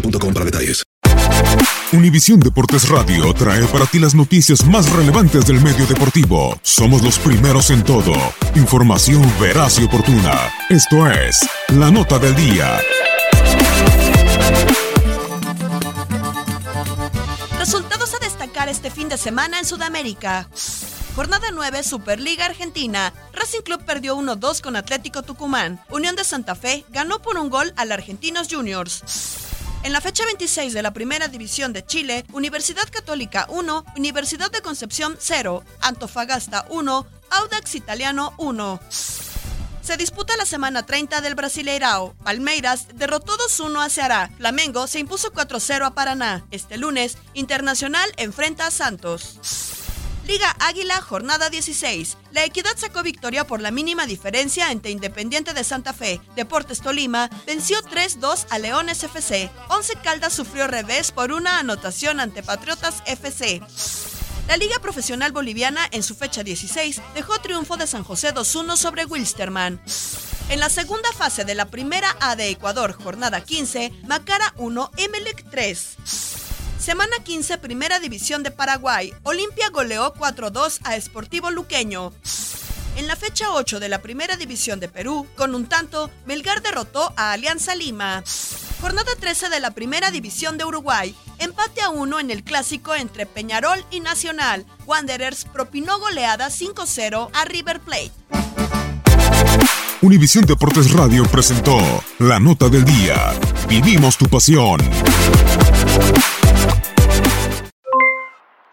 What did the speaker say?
boostmobile.com para. Univisión Deportes Radio trae para ti las noticias más relevantes del medio deportivo. Somos los primeros en todo. Información veraz y oportuna. Esto es La Nota del Día. Resultados a destacar este fin de semana en Sudamérica. Jornada 9, Superliga Argentina. Racing Club perdió 1-2 con Atlético Tucumán. Unión de Santa Fe ganó por un gol al Argentinos Juniors. En la fecha 26 de la Primera División de Chile, Universidad Católica 1, Universidad de Concepción 0, Antofagasta 1, Audax Italiano 1. Se disputa la semana 30 del Brasileirao. Palmeiras derrotó 2-1 a Ceará. Flamengo se impuso 4-0 a Paraná. Este lunes, Internacional enfrenta a Santos. Liga Águila, jornada 16. La Equidad sacó victoria por la mínima diferencia ante Independiente de Santa Fe. Deportes Tolima venció 3-2 a Leones FC. Once Caldas sufrió revés por una anotación ante Patriotas FC. La Liga Profesional Boliviana, en su fecha 16, dejó triunfo de San José 2-1 sobre Wilstermann. En la segunda fase de la primera A de Ecuador, jornada 15, Macara 1, Emelec 3. Semana 15, Primera División de Paraguay. Olimpia goleó 4-2 a Sportivo Luqueño. En la fecha 8 de la Primera División de Perú, con un tanto, Melgar derrotó a Alianza Lima. Jornada 13 de la Primera División de Uruguay. Empate a 1 en el clásico entre Peñarol y Nacional. Wanderers propinó goleada 5-0 a River Plate. Univisión Deportes Radio presentó La Nota del Día. Vivimos tu pasión.